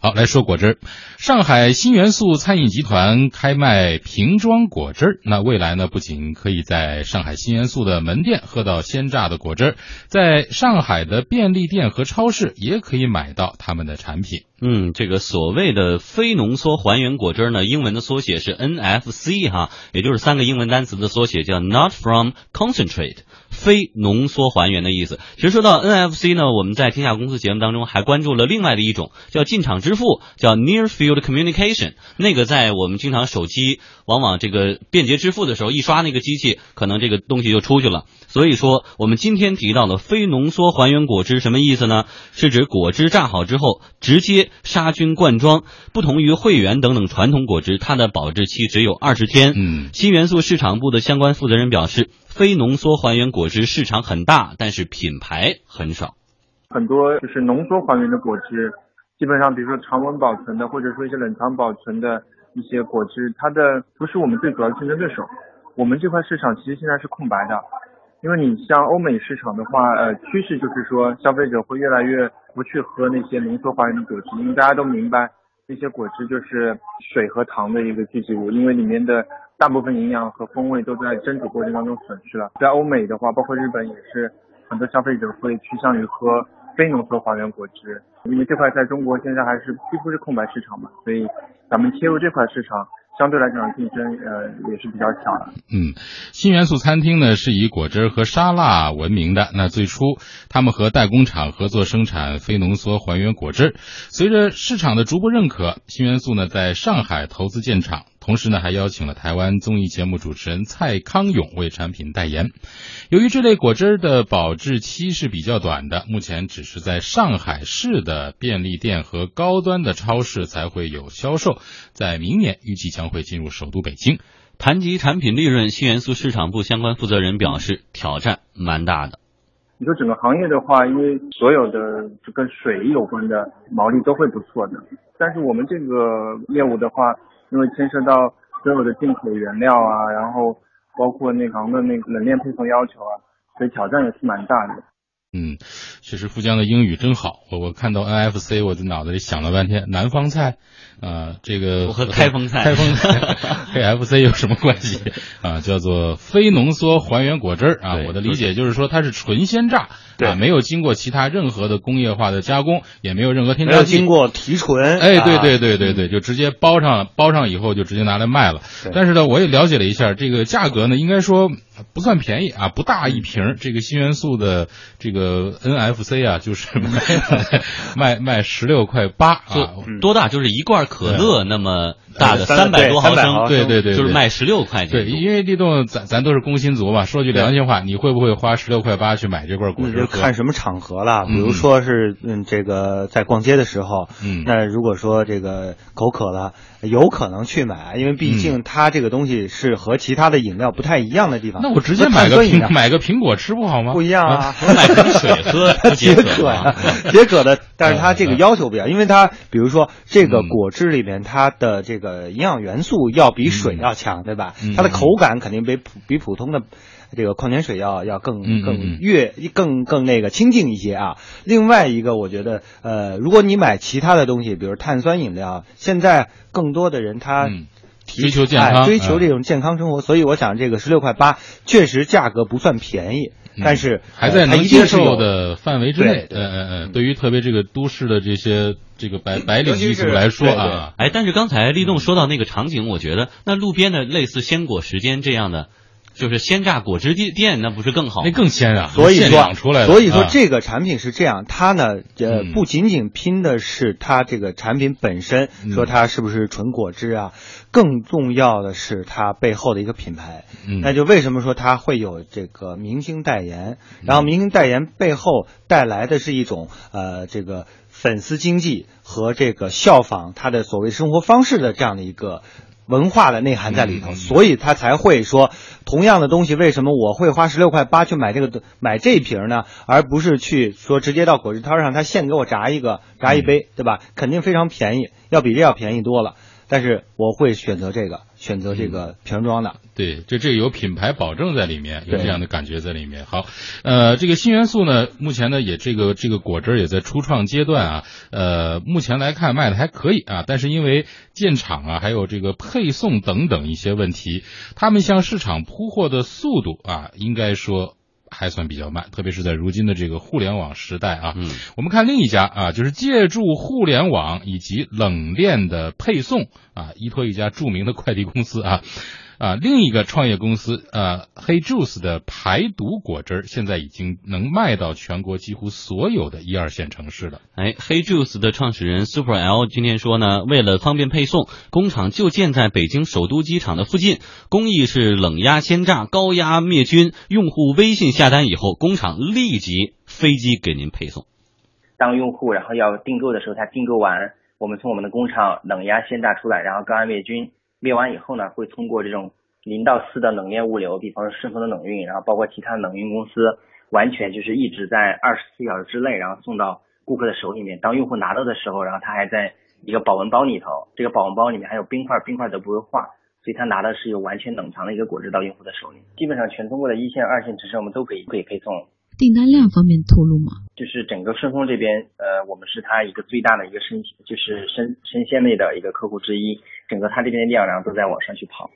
好，来说果汁。上海新元素餐饮集团开卖瓶装果汁儿，那未来呢，不仅可以在上海新元素的门店喝到鲜榨的果汁儿，在上海的便利店和超市也可以买到他们的产品。嗯，这个所谓的非浓缩还原果汁呢，英文的缩写是 NFC 哈，也就是三个英文单词的缩写，叫 Not from Concentrate。非浓缩还原的意思。其实说到 NFC 呢，我们在天下公司节目当中还关注了另外的一种叫进场支付，叫 Near Field Communication。那个在我们经常手机往往这个便捷支付的时候，一刷那个机器，可能这个东西就出去了。所以说，我们今天提到的非浓缩还原果汁什么意思呢？是指果汁榨好之后直接杀菌灌装，不同于汇源等等传统果汁，它的保质期只有二十天。嗯，新元素市场部的相关负责人表示。非浓缩还原果汁市场很大，但是品牌很少。很多就是浓缩还原的果汁，基本上比如说常温保存的，或者说一些冷藏保存的一些果汁，它的不是我们最主要的竞争对手。我们这块市场其实现在是空白的，因为你像欧美市场的话，呃，趋势就是说消费者会越来越不去喝那些浓缩还原的果汁，因为大家都明白那些果汁就是水和糖的一个聚集物，因为里面的。大部分营养和风味都在蒸煮过程当中损失了。在欧美的话，包括日本也是，很多消费者会趋向于喝非浓缩还原果汁，因为这块在中国现在还是几乎是空白市场嘛，所以咱们切入这块市场。相对来讲，竞争呃也是比较小的。嗯，新元素餐厅呢是以果汁和沙拉闻名的。那最初他们和代工厂合作生产非浓缩还原果汁，随着市场的逐步认可，新元素呢在上海投资建厂，同时呢还邀请了台湾综艺节目主持人蔡康永为产品代言。由于这类果汁的保质期是比较短的，目前只是在上海市的便利店和高端的超市才会有销售，在明年预计将。会进入首都北京，谈及产品利润，新元素市场部相关负责人表示，挑战蛮大的。你说整个行业的话，因为所有的就跟水有关的毛利都会不错的，但是我们这个业务的话，因为牵涉到所有的进口原料啊，然后包括内行的那个冷链配送要求啊，所以挑战也是蛮大的。嗯，确实富江的英语真好。我我看到 NFC，我的脑子里想了半天，南方菜，啊，这个和开封菜，开封菜，KFC 有什么关系啊？叫做非浓缩还原果汁儿啊。我的理解就是说它是纯鲜榨，对，没有经过其他任何的工业化的加工，也没有任何添加剂，没有经过提纯。哎，对对对对对，就直接包上，包上以后就直接拿来卖了。但是呢，我也了解了一下，这个价格呢，应该说不算便宜啊，不大一瓶。这个新元素的这个。NFC 啊，就是卖 卖卖十六块八啊，多大？就是一罐可乐那么大的三百多毫升，对对对，就是卖十六块钱。对，因为立栋咱咱都是工薪族嘛，说句良心话，你会不会花十六块八去买这罐果汁？看什么场合了，比如说是嗯，这个在逛街的时候，嗯，那如果说这个口渴了，有可能去买，因为毕竟它这个东西是和其他的饮料不太一样的地方。那我直接买个苹买个苹果吃不好吗？不一样啊，我买瓶。水喝 解渴呀，解渴的，但是它这个要求不一样，因为它比如说这个果汁里面它的这个营养元素要比水要强，对吧？它的口感肯定比普比普通的这个矿泉水要要更更越更更那个清净一些啊。另外一个，我觉得呃，如果你买其他的东西，比如碳酸饮料，现在更多的人他追求健康，追求这种健康生活，所以我想这个十六块八确实价格不算便宜。但是还在能接受的范围之内，嗯嗯嗯，对于特别这个都市的这些这个白白领一族来说啊，哎，但是刚才立栋说到那个场景，我觉得那路边的类似鲜果时间这样的，就是鲜榨果汁店店，那不是更好？那更鲜啊！所以说出来所以说这个产品是这样，它呢呃不仅仅拼的是它这个产品本身，说它是不是纯果汁啊。更重要的是它背后的一个品牌，那就为什么说它会有这个明星代言？然后明星代言背后带来的是一种呃这个粉丝经济和这个效仿他的所谓生活方式的这样的一个文化的内涵在里头，所以他才会说同样的东西为什么我会花十六块八去买这个买这瓶呢？而不是去说直接到果汁摊上他现给我炸一个炸一杯，对吧？肯定非常便宜，要比这要便宜多了。但是我会选择这个，选择这个瓶装的。对，这这有品牌保证在里面，有这样的感觉在里面。好，呃，这个新元素呢，目前呢也这个这个果汁也在初创阶段啊，呃，目前来看卖的还可以啊，但是因为建厂啊，还有这个配送等等一些问题，他们向市场铺货的速度啊，应该说。还算比较慢，特别是在如今的这个互联网时代啊。嗯，我们看另一家啊，就是借助互联网以及冷链的配送啊，依托一家著名的快递公司啊。啊，另一个创业公司呃，黑 juice 的排毒果汁现在已经能卖到全国几乎所有的一二线城市了。哎，黑 juice 的创始人 Super L 今天说呢，为了方便配送，工厂就建在北京首都机场的附近，工艺是冷压鲜榨、高压灭菌。用户微信下单以后，工厂立即飞机给您配送。当用户然后要订购的时候，他订购完，我们从我们的工厂冷压鲜榨出来，然后高压灭菌。灭完以后呢，会通过这种零到四的冷链物流，比方说顺丰的冷运，然后包括其他冷运公司，完全就是一直在二十四小时之内，然后送到顾客的手里面。当用户拿到的时候，然后他还在一个保温包里头，这个保温包里面还有冰块，冰块都不会化，所以他拿的是有完全冷藏的一个果汁到用户的手里。基本上全中国的一线、二线城市我们都可以可以配送。订单量方面透露吗？就是整个顺丰这边，呃，我们是它一个最大的一个生，就是生生鲜类的一个客户之一。整个它这边的量，然后都在往上去跑。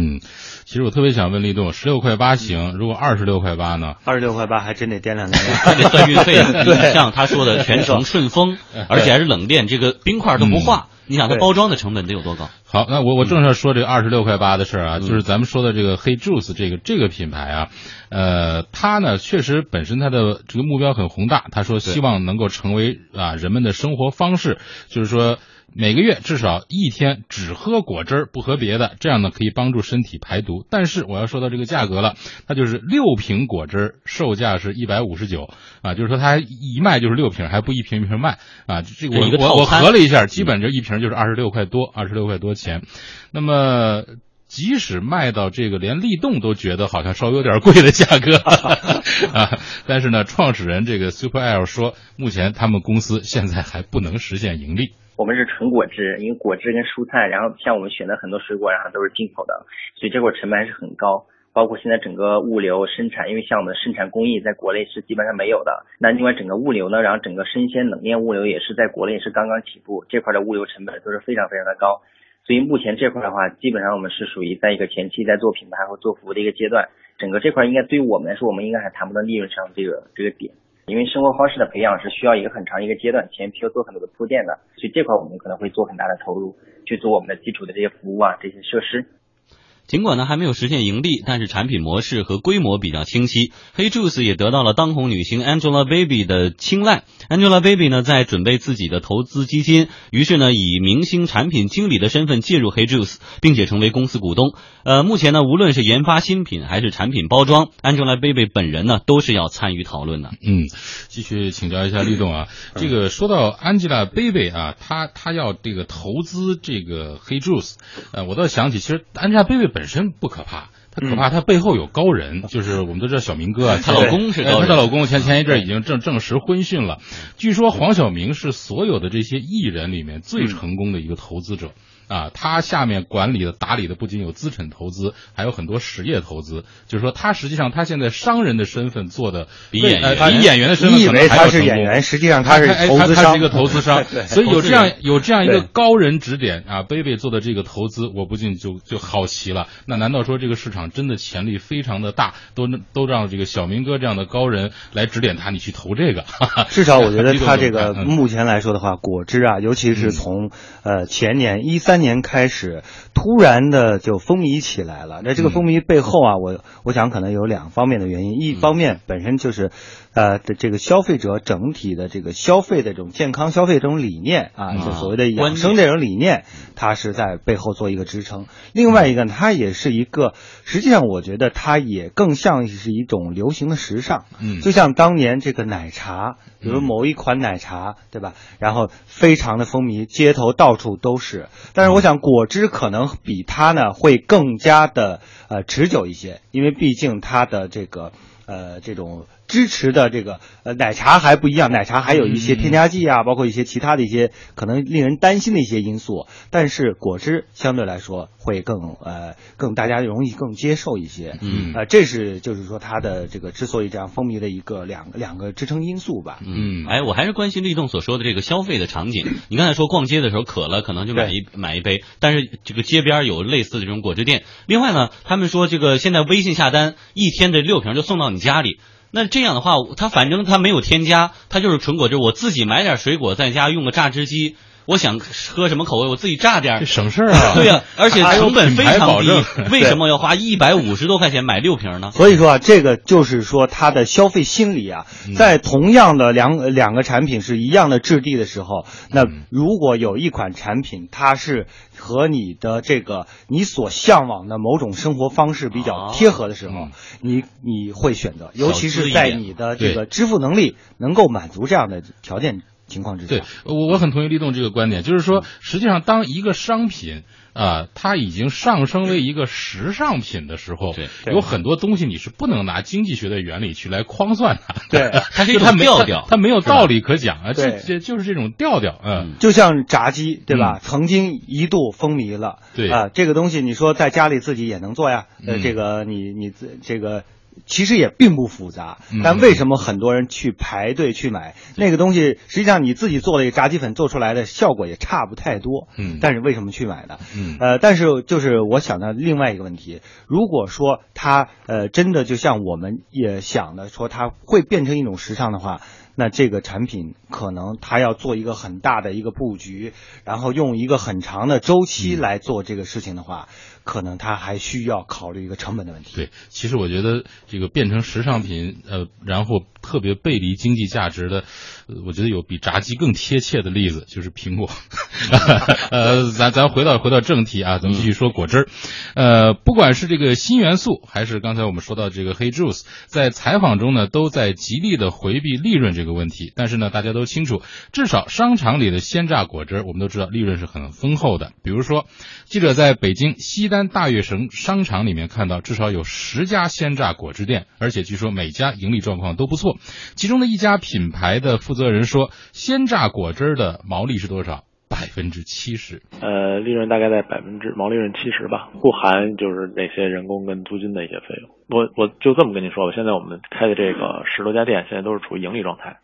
嗯，其实我特别想问立栋，十六块八行，如果二十六块八呢？二十六块八还真得掂量掂量，还得算运费。你像他说的，全程顺丰，而且还是冷链，这个冰块都不化。你想它包装的成本得有多高？好，那我我正是说这个二十六块八的事儿啊，就是咱们说的这个黑 juice 这个这个品牌啊，呃，它呢确实本身它的这个目标很宏大，他说希望能够成为啊人们的生活方式，就是说。每个月至少一天只喝果汁不喝别的，这样呢可以帮助身体排毒。但是我要说到这个价格了，它就是六瓶果汁售价是一百五十九啊，就是说它一卖就是六瓶，还不一瓶一瓶卖啊。这个我我我合了一下，基本就一瓶就是二十六块多，二十六块多钱。那么即使卖到这个连立动都觉得好像稍微有点贵的价格 啊，但是呢，创始人这个 Super L 说，目前他们公司现在还不能实现盈利。我们是纯果汁，因为果汁跟蔬菜，然后像我们选的很多水果，然后都是进口的，所以这块成本还是很高。包括现在整个物流生产，因为像我们的生产工艺在国内是基本上没有的。那另外整个物流呢，然后整个生鲜冷链物流也是在国内是刚刚起步，这块的物流成本都是非常非常的高。所以目前这块的话，基本上我们是属于在一个前期在做品牌或做服务的一个阶段。整个这块应该对于我们来说，我们应该还谈不到利润上这个这个点。因为生活方式的培养是需要一个很长一个阶段，前期要做很多的铺垫的，所以这块我们可能会做很大的投入，去做我们的基础的这些服务啊，这些设施。尽管呢还没有实现盈利，但是产品模式和规模比较清晰。黑 Juice 也得到了当红女星 Angelababy 的青睐。Angelababy 呢在准备自己的投资基金，于是呢以明星产品经理的身份介入黑 Juice，并且成为公司股东。呃，目前呢无论是研发新品还是产品包装，Angelababy 本人呢都是要参与讨论的。嗯，继续请教一下律动啊，这个说到 Angelababy 啊，她她要这个投资这个黑 Juice，呃，我倒想起其实 Angelababy 本本身不可怕，他可怕，他背后有高人，就是我们都知道小明哥啊，她老公是她老公前前一阵已经证证实婚讯了。据说黄晓明是所有的这些艺人里面最成功的一个投资者。啊，他下面管理的、打理的不仅有资产投资，还有很多实业投资。就是说，他实际上他现在商人的身份做的比演员比演员的身份你以为他是演员，实际上他是投资商，他是一个投资商。所以有这样有这样一个高人指点啊，贝贝做的这个投资，我不禁就就好奇了。那难道说这个市场真的潜力非常的大，都都让这个小明哥这样的高人来指点他，你去投这个？至少我觉得 他这个目前来说的话，果汁啊，尤其是从呃前年一三。年开始，突然的就风靡起来了。那这个风靡背后啊，我我想可能有两方面的原因。一方面本身就是，呃，的这个消费者整体的这个消费的这种健康消费这种理念啊，就所谓的养生这种理念，它是在背后做一个支撑。另外一个呢，它也是一个，实际上我觉得它也更像是一种流行的时尚。嗯，就像当年这个奶茶，比如某一款奶茶，对吧？然后非常的风靡，街头到处都是。但是我想，果汁可能比它呢会更加的呃持久一些，因为毕竟它的这个呃这种支持的这个呃奶茶还不一样，奶茶还有一些添加剂啊，包括一些其他的一些可能令人担心的一些因素。但是果汁相对来说会更呃更大家容易更接受一些。嗯，呃，这是就是说它的这个之所以这样风靡的一个两个两个支撑因素吧。嗯，哎，我还是关心立栋所说的这个消费的场景。你刚才说逛街的时候渴了，可能就买一买一杯，但是这个街边有类似的这种果汁店。另外呢，他们说这个现在微信下单一天这六瓶就送到你家里。那这样的话，他反正他没有添加，他就是纯果汁。我自己买点水果在家用个榨汁机。我想喝什么口味，我自己榨点省事儿啊。对呀，而且成本非常低。为什么要花一百五十多块钱买六瓶呢？所以说啊，这个就是说它的消费心理啊，在同样的两两个产品是一样的质地的时候，那如果有一款产品它是和你的这个你所向往的某种生活方式比较贴合的时候，你你会选择，尤其是在你的这个支付能力能够满足这样的条件。情况之下，对我我很同意立栋这个观点，就是说，实际上当一个商品啊，它已经上升为一个时尚品的时候，对，有很多东西你是不能拿经济学的原理去来框算它，对，它是一种调调，它没有道理可讲啊，这这就是这种调调，嗯，就像炸鸡，对吧？曾经一度风靡了，对。啊，这个东西你说在家里自己也能做呀，呃，这个你你这个。其实也并不复杂，但为什么很多人去排队去买那个东西？实际上你自己做了一个炸鸡粉做出来的效果也差不太多。嗯，但是为什么去买呢？嗯，呃，但是就是我想到另外一个问题，如果说它呃真的就像我们也想的说它会变成一种时尚的话，那这个产品可能它要做一个很大的一个布局，然后用一个很长的周期来做这个事情的话。可能它还需要考虑一个成本的问题。对，其实我觉得这个变成时尚品，呃，然后特别背离经济价值的，我觉得有比炸鸡更贴切的例子，就是苹果。呃，咱咱回到回到正题啊，咱们继续说果汁。呃，不管是这个新元素，还是刚才我们说到这个黑 juice，在采访中呢，都在极力的回避利润这这个问题。但是呢，大家都清楚，至少商场里的鲜榨果汁，我们都知道利润是很丰厚的。比如说，记者在北京西。单大悦城商场里面看到至少有十家鲜榨果汁店，而且据说每家盈利状况都不错。其中的一家品牌的负责人说，鲜榨果汁的毛利是多少？百分之七十。呃，利润大概在百分之毛利润七十吧，不含就是那些人工跟租金的一些费用。我我就这么跟你说吧，现在我们开的这个十多家店，现在都是处于盈利状态。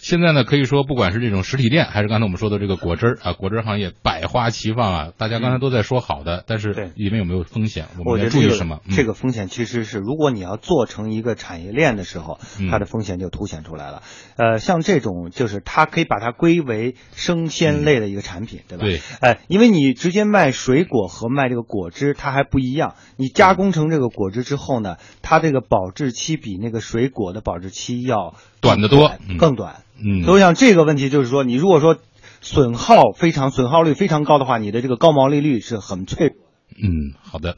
现在呢，可以说不管是这种实体店，还是刚才我们说的这个果汁儿啊，果汁行业百花齐放啊。大家刚才都在说好的，但是里面有没有风险？我们注意什么？这个风险其实是，如果你要做成一个产业链的时候，它的风险就凸显出来了。呃，像这种就是它可以把它归为生鲜类的一个产品，对吧？对。哎，因为你直接卖水果和卖这个果汁，它还不一样。你加工成这个果汁之后呢，它这个保质期比那个水果的保质期要短得多，更短。嗯，所以我想这个问题，就是说，你如果说损耗非常损耗率非常高的话，你的这个高毛利率是很脆弱。嗯，好的。